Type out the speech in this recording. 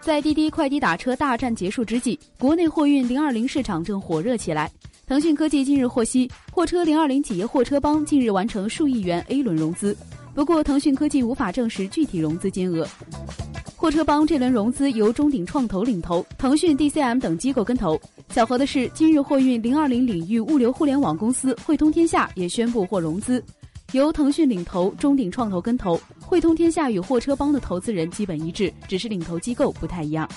在滴滴快滴打车大战结束之际，国内货运零二零市场正火热起来。腾讯科技近日获悉，货车零二零企业货车帮近日完成数亿元 A 轮融资，不过腾讯科技无法证实具体融资金额。货车帮这轮融资由中鼎创投领投，腾讯、DCM 等机构跟投。巧合的是，今日货运零二零领域物流互联网公司汇通天下也宣布获融资。由腾讯领投，中鼎创投跟投，汇通天下与货车帮的投资人基本一致，只是领投机构不太一样。